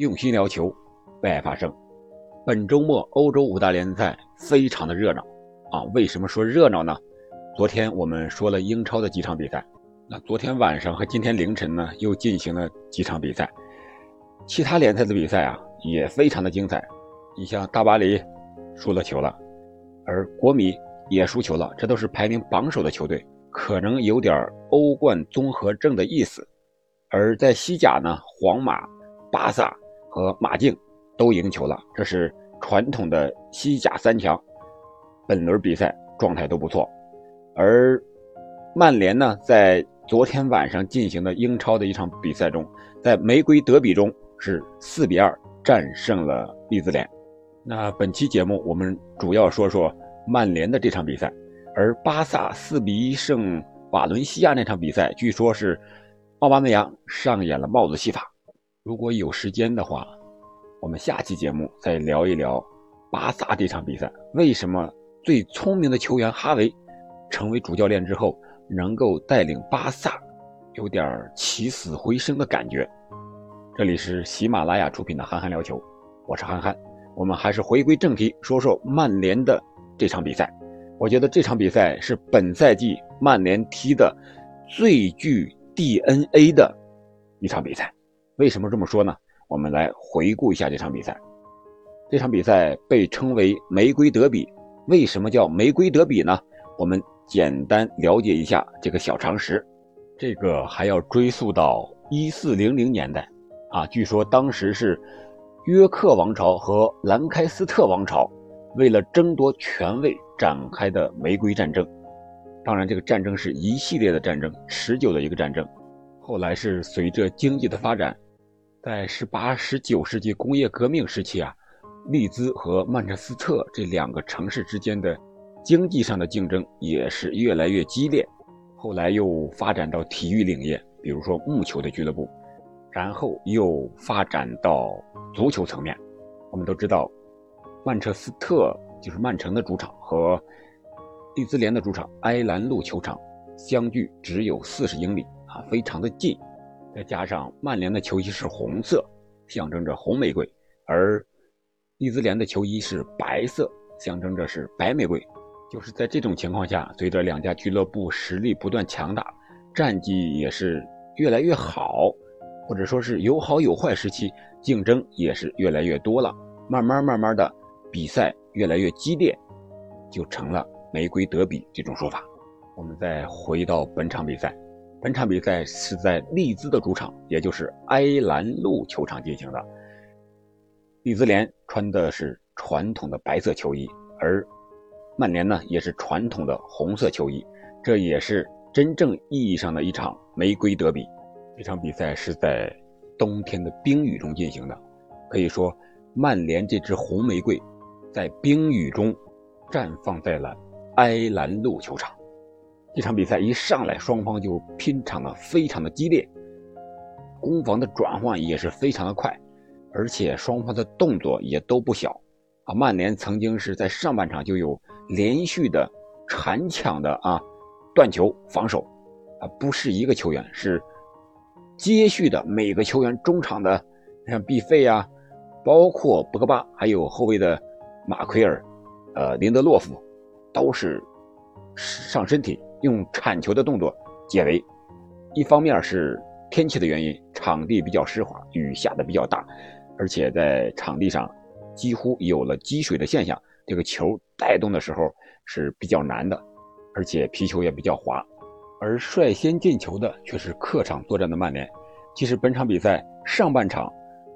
用心聊球，为爱发声。本周末欧洲五大联赛非常的热闹啊！为什么说热闹呢？昨天我们说了英超的几场比赛，那昨天晚上和今天凌晨呢又进行了几场比赛，其他联赛的比赛啊也非常的精彩。你像大巴黎输了球了，而国米也输球了，这都是排名榜首的球队，可能有点欧冠综合症的意思。而在西甲呢，皇马、巴萨和马竞都赢球了，这是传统的西甲三强。本轮比赛状态都不错，而曼联呢，在昨天晚上进行的英超的一场比赛中，在玫瑰德比中是四比二战胜了利兹联。那本期节目我们主要说说曼联的这场比赛，而巴萨四比一胜瓦伦西亚那场比赛，据说是。奥巴梅扬上演了帽子戏法。如果有时间的话，我们下期节目再聊一聊巴萨这场比赛。为什么最聪明的球员哈维成为主教练之后，能够带领巴萨有点起死回生的感觉？这里是喜马拉雅出品的《憨憨聊球》，我是憨憨。我们还是回归正题，说说曼联的这场比赛。我觉得这场比赛是本赛季曼联踢的最具。DNA 的一场比赛，为什么这么说呢？我们来回顾一下这场比赛。这场比赛被称为玫瑰德比，为什么叫玫瑰德比呢？我们简单了解一下这个小常识。这个还要追溯到一四零零年代啊，据说当时是约克王朝和兰开斯特王朝为了争夺权位展开的玫瑰战争。当然，这个战争是一系列的战争，持久的一个战争。后来是随着经济的发展，在十八、十九世纪工业革命时期啊，利兹和曼彻斯特这两个城市之间的经济上的竞争也是越来越激烈。后来又发展到体育领域，比如说木球的俱乐部，然后又发展到足球层面。我们都知道，曼彻斯特就是曼城的主场和。利兹联的主场埃兰路球场相距只有四十英里啊，非常的近。再加上曼联的球衣是红色，象征着红玫瑰，而利兹联的球衣是白色，象征着是白玫瑰。就是在这种情况下，随着两家俱乐部实力不断强大，战绩也是越来越好，或者说是有好有坏时期，竞争也是越来越多了。慢慢慢慢的，比赛越来越激烈，就成了。玫瑰德比这种说法，我们再回到本场比赛。本场比赛是在利兹的主场，也就是埃兰路球场进行的。利兹联穿的是传统的白色球衣，而曼联呢也是传统的红色球衣。这也是真正意义上的一场玫瑰德比。这场比赛是在冬天的冰雨中进行的，可以说曼联这支红玫瑰在冰雨中绽放在了。埃兰路球场，这场比赛一上来，双方就拼场的非常的激烈，攻防的转换也是非常的快，而且双方的动作也都不小啊。曼联曾经是在上半场就有连续的铲抢的啊断球防守啊，不是一个球员，是接续的每个球员中场的像毕费啊，包括博格巴，还有后卫的马奎尔，呃林德洛夫。都是上身体用铲球的动作解围，一方面是天气的原因，场地比较湿滑，雨下的比较大，而且在场地上几乎有了积水的现象，这个球带动的时候是比较难的，而且皮球也比较滑。而率先进球的却是客场作战的曼联。其实本场比赛上半场，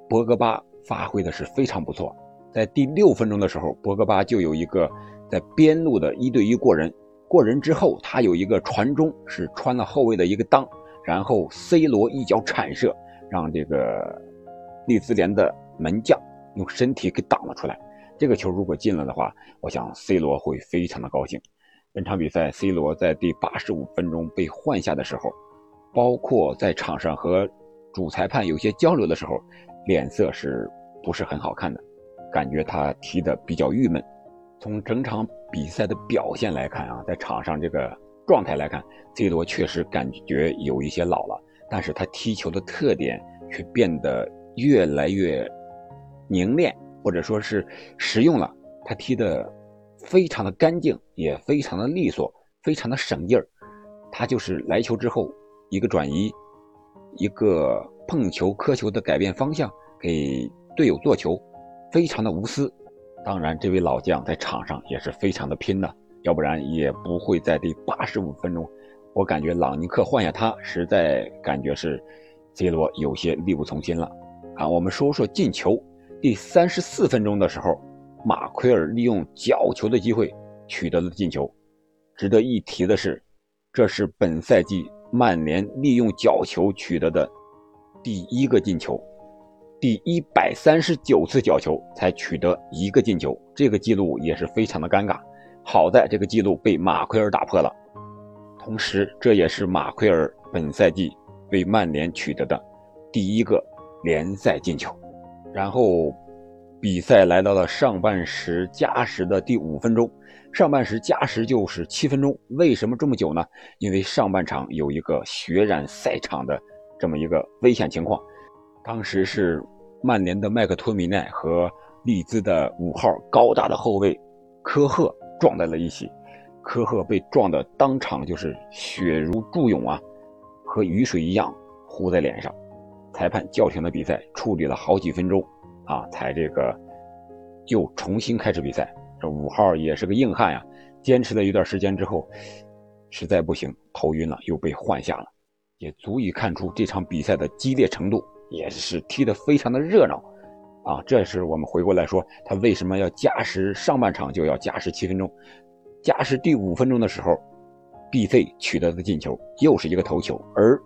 博格巴发挥的是非常不错，在第六分钟的时候，博格巴就有一个。在边路的一对一过人，过人之后，他有一个传中，是穿了后卫的一个裆，然后 C 罗一脚铲射，让这个利兹联的门将用身体给挡了出来。这个球如果进了的话，我想 C 罗会非常的高兴。本场比赛，C 罗在第八十五分钟被换下的时候，包括在场上和主裁判有些交流的时候，脸色是不是很好看的？感觉他踢得比较郁闷。从整场比赛的表现来看啊，在场上这个状态来看，C 罗确实感觉有一些老了，但是他踢球的特点却变得越来越凝练，或者说是实用了。他踢的非常的干净，也非常的利索，非常的省劲儿。他就是来球之后一个转移，一个碰球磕球的改变方向，给队友做球，非常的无私。当然，这位老将在场上也是非常的拼的，要不然也不会在第八十五分钟。我感觉朗尼克换下他，实在感觉是 C 罗有些力不从心了。啊，我们说说进球。第三十四分钟的时候，马奎尔利用角球的机会取得了进球。值得一提的是，这是本赛季曼联利用角球取得的第一个进球。第一百三十九次角球才取得一个进球，这个记录也是非常的尴尬。好在这个记录被马奎尔打破了。同时，这也是马奎尔本赛季为曼联取得的第一个联赛进球。然后，比赛来到了上半时加时的第五分钟。上半时加时就是七分钟，为什么这么久呢？因为上半场有一个血染赛场的这么一个危险情况。当时是曼联的麦克托米奈和利兹的五号高大的后卫科赫撞在了一起。科赫被撞的当场就是血如注涌啊，和雨水一样糊在脸上。裁判叫停了比赛，处理了好几分钟，啊，才这个又重新开始比赛。这五号也是个硬汉呀，坚持了一段时间之后，实在不行头晕了，又被换下了，也足以看出这场比赛的激烈程度，也是踢得非常的热闹，啊，这是我们回过来说他为什么要加时，上半场就要加时七分钟。加时第五分钟的时候，毕费取得的进球又是一个头球，而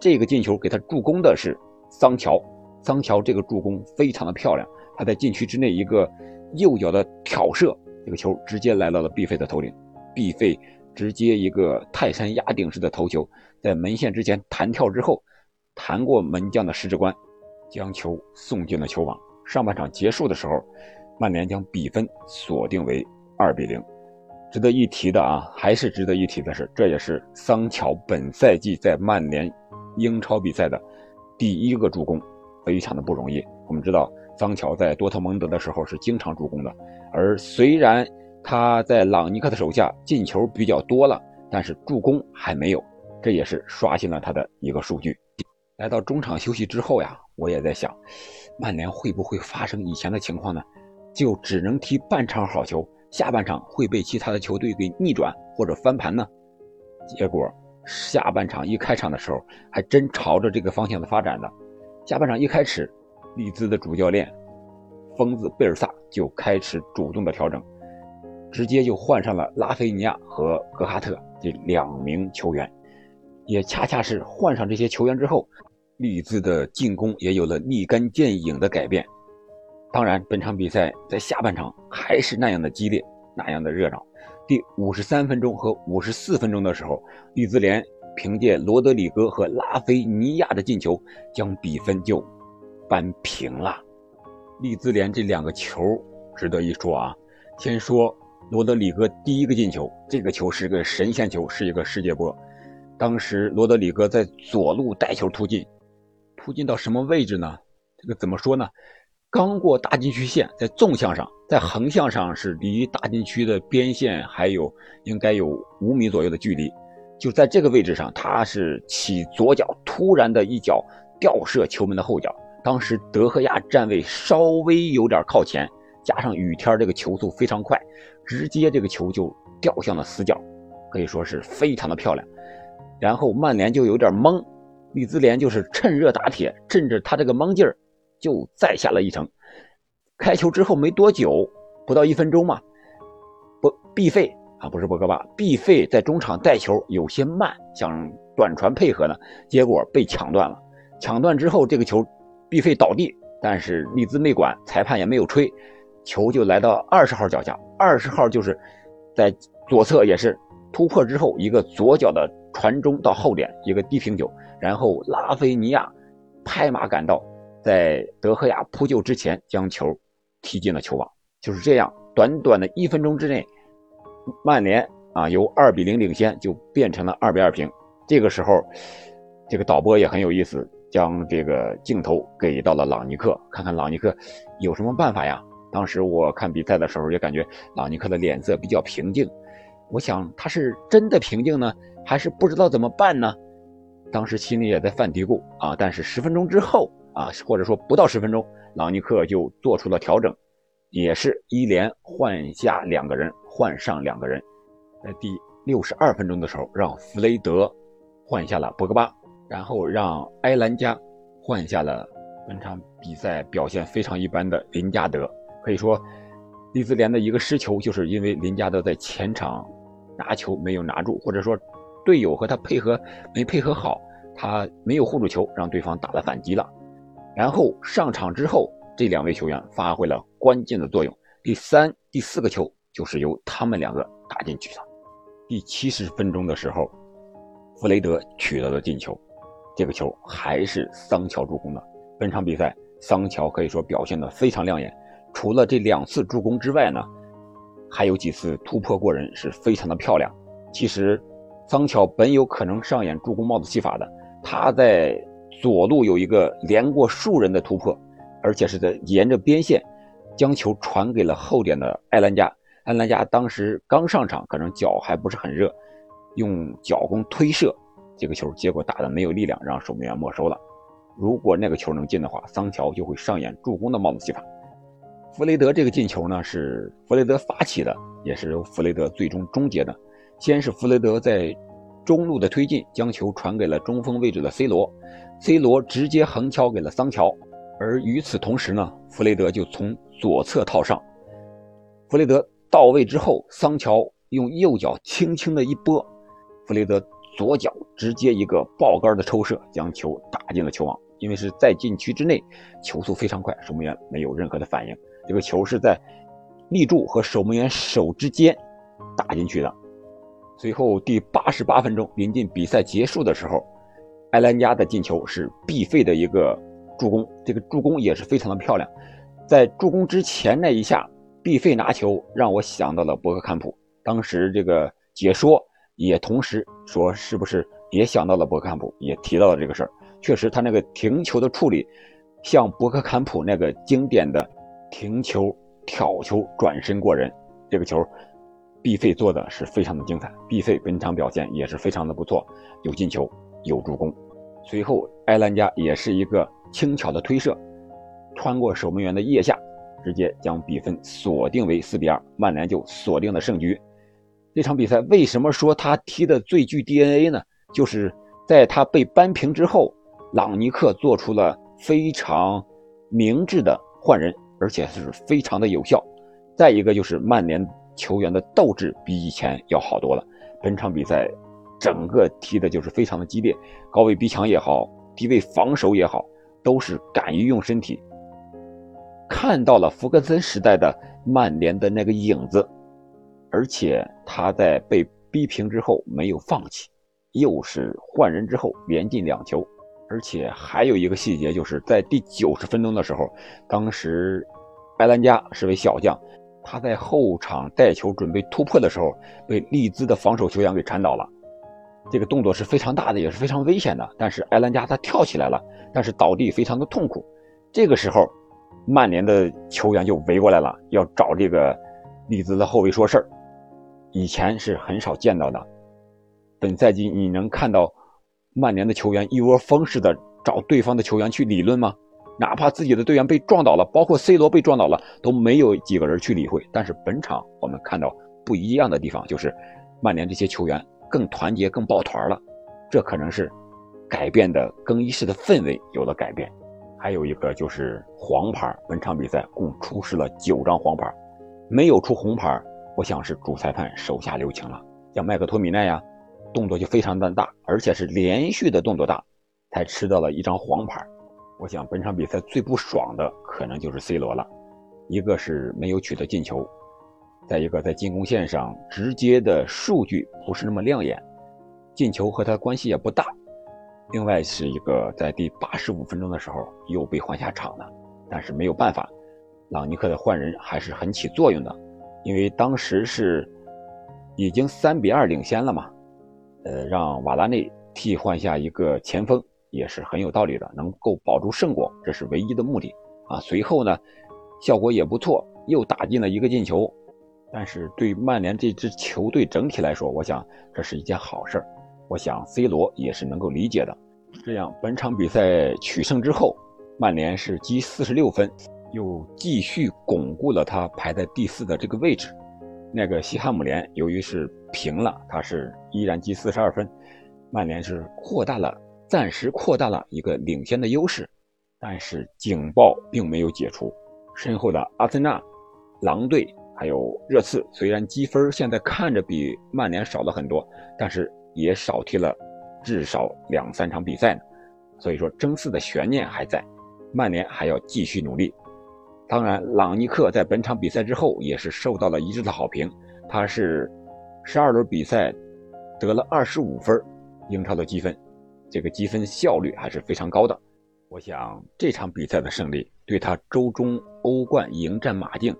这个进球给他助攻的是桑乔。桑乔这个助攻非常的漂亮，他在禁区之内一个右脚的挑射，这个球直接来到了毕费的头顶，毕费直接一个泰山压顶式的头球，在门线之前弹跳之后，弹过门将的十指关，将球送进了球网。上半场结束的时候，曼联将比分锁定为二比零。值得一提的啊，还是值得一提的是，这也是桑乔本赛季在曼联英超比赛的第一个助攻，非常的不容易。我们知道，桑乔在多特蒙德的时候是经常助攻的，而虽然他在朗尼克的手下进球比较多了，但是助攻还没有，这也是刷新了他的一个数据。来到中场休息之后呀，我也在想，曼联会不会发生以前的情况呢？就只能踢半场好球。下半场会被其他的球队给逆转或者翻盘呢？结果下半场一开场的时候，还真朝着这个方向的发展的。下半场一开始，利兹的主教练疯子贝尔萨就开始主动的调整，直接就换上了拉菲尼亚和格哈特这两名球员。也恰恰是换上这些球员之后，利兹的进攻也有了立竿见影的改变。当然，本场比赛在下半场还是那样的激烈，那样的热闹。第五十三分钟和五十四分钟的时候，利兹联凭借罗德里戈和拉菲尼亚的进球，将比分就扳平了。利兹联这两个球值得一说啊。先说罗德里戈第一个进球，这个球是个神仙球，是一个世界波。当时罗德里戈在左路带球突进，突进到什么位置呢？这个怎么说呢？刚过大禁区线，在纵向上，在横向上是离大禁区的边线还有应该有五米左右的距离，就在这个位置上，他是起左脚突然的一脚吊射球门的后脚。当时德赫亚站位稍微有点靠前，加上雨天这个球速非常快，直接这个球就掉向了死角，可以说是非常的漂亮。然后曼联就有点懵，利兹联就是趁热打铁，趁着他这个懵劲儿。就再下了一城。开球之后没多久，不到一分钟嘛，不毕费啊，不是博格巴，毕费在中场带球有些慢，想短传配合呢，结果被抢断了。抢断之后，这个球毕费倒地，但是利兹没管，裁判也没有吹，球就来到二十号脚下。二十号就是在左侧，也是突破之后一个左脚的传中到后点，一个低平球，然后拉菲尼亚拍马赶到。在德赫亚扑救之前，将球踢进了球网。就是这样，短短的一分钟之内，曼联啊由二比零领先就变成了二比二平。这个时候，这个导播也很有意思，将这个镜头给到了朗尼克，看看朗尼克有什么办法呀？当时我看比赛的时候也感觉朗尼克的脸色比较平静，我想他是真的平静呢，还是不知道怎么办呢？当时心里也在犯嘀咕啊。但是十分钟之后啊，或者说不到十分钟，朗尼克就做出了调整，也是一连换下两个人，换上两个人，在第六十二分钟的时候，让弗雷德换下了博格巴。然后让埃兰加换下了本场比赛表现非常一般的林加德，可以说，利兹联的一个失球就是因为林加德在前场拿球没有拿住，或者说队友和他配合没配合好，他没有护住球，让对方打了反击了。然后上场之后，这两位球员发挥了关键的作用，第三、第四个球就是由他们两个打进去的。第七十分钟的时候，弗雷德取得了进球。这个球还是桑乔助攻的。本场比赛，桑乔可以说表现得非常亮眼。除了这两次助攻之外呢，还有几次突破过人，是非常的漂亮。其实，桑乔本有可能上演助攻帽子戏法的。他在左路有一个连过数人的突破，而且是在沿着边线将球传给了后点的埃兰加。埃兰加当时刚上场，可能脚还不是很热，用脚弓推射。这个球结果打的没有力量，让守门员没收了。如果那个球能进的话，桑乔就会上演助攻的帽子戏法。弗雷德这个进球呢，是弗雷德发起的，也是由弗雷德最终终结的。先是弗雷德在中路的推进，将球传给了中锋位置的 C 罗，C 罗直接横敲给了桑乔。而与此同时呢，弗雷德就从左侧套上。弗雷德到位之后，桑乔用右脚轻轻的一拨，弗雷德。左脚直接一个爆杆的抽射，将球打进了球网。因为是在禁区之内，球速非常快，守门员没有任何的反应。这个球是在立柱和守门员手之间打进去的。随后第八十八分钟，临近比赛结束的时候，埃兰加的进球是毕费的一个助攻，这个助攻也是非常的漂亮。在助攻之前那一下，毕费拿球让我想到了博格坎普。当时这个解说。也同时说，是不是也想到了博克坎普，也提到了这个事儿。确实，他那个停球的处理，像博克坎普那个经典的停球、挑球、转身过人，这个球，毕费做的是非常的精彩。毕费本场表现也是非常的不错，有进球，有助攻。随后，埃兰加也是一个轻巧的推射，穿过守门员的腋下，直接将比分锁定为四比二，曼联就锁定了胜局。这场比赛为什么说他踢的最具 DNA 呢？就是在他被扳平之后，朗尼克做出了非常明智的换人，而且是非常的有效。再一个就是曼联球员的斗志比以前要好多了。本场比赛整个踢的就是非常的激烈，高位逼抢也好，低位防守也好，都是敢于用身体。看到了福格森时代的曼联的那个影子。而且他在被逼平之后没有放弃，又是换人之后连进两球，而且还有一个细节，就是在第九十分钟的时候，当时埃兰加是位小将，他在后场带球准备突破的时候，被利兹的防守球员给铲倒了。这个动作是非常大的，也是非常危险的。但是埃兰加他跳起来了，但是倒地非常的痛苦。这个时候，曼联的球员就围过来了，要找这个利兹的后卫说事儿。以前是很少见到的，本赛季你能看到曼联的球员一窝蜂似的找对方的球员去理论吗？哪怕自己的队员被撞倒了，包括 C 罗被撞倒了，都没有几个人去理会。但是本场我们看到不一样的地方，就是曼联这些球员更团结、更抱团了。这可能是改变的更衣室的氛围有了改变。还有一个就是黄牌，本场比赛共出示了九张黄牌，没有出红牌。我想是主裁判手下留情了，像麦克托米奈呀，动作就非常的大，而且是连续的动作大，才吃到了一张黄牌。我想本场比赛最不爽的可能就是 C 罗了，一个是没有取得进球，再一个在进攻线上直接的数据不是那么亮眼，进球和他关系也不大。另外是一个在第八十五分钟的时候又被换下场了，但是没有办法，朗尼克的换人还是很起作用的。因为当时是已经三比二领先了嘛，呃，让瓦拉内替换下一个前锋，也是很有道理的，能够保住胜果，这是唯一的目的啊。随后呢，效果也不错，又打进了一个进球。但是对曼联这支球队整体来说，我想这是一件好事我想 C 罗也是能够理解的。这样本场比赛取胜之后，曼联是积四十六分，又继续巩固了他排在第四的这个位置。那个西汉姆联由于是平了，他是依然积四十二分，曼联是扩大了，暂时扩大了一个领先的优势。但是警报并没有解除，身后的阿森纳、狼队。还有热刺，虽然积分现在看着比曼联少了很多，但是也少踢了至少两三场比赛呢。所以说争四的悬念还在，曼联还要继续努力。当然，朗尼克在本场比赛之后也是受到了一致的好评，他是十二轮比赛得了二十五分，英超的积分，这个积分效率还是非常高的。我想这场比赛的胜利对他周中欧冠迎战马竞。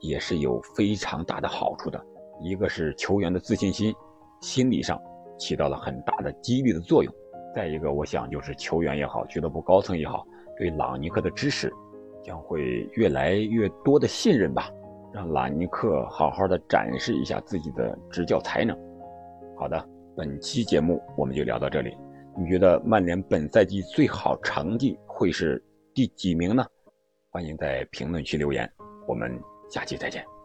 也是有非常大的好处的，一个是球员的自信心，心理上起到了很大的激励的作用；再一个，我想就是球员也好，俱乐部高层也好，对朗尼克的支持将会越来越多的信任吧，让朗尼克好好的展示一下自己的执教才能。好的，本期节目我们就聊到这里。你觉得曼联本赛季最好成绩会是第几名呢？欢迎在评论区留言，我们。下期再见。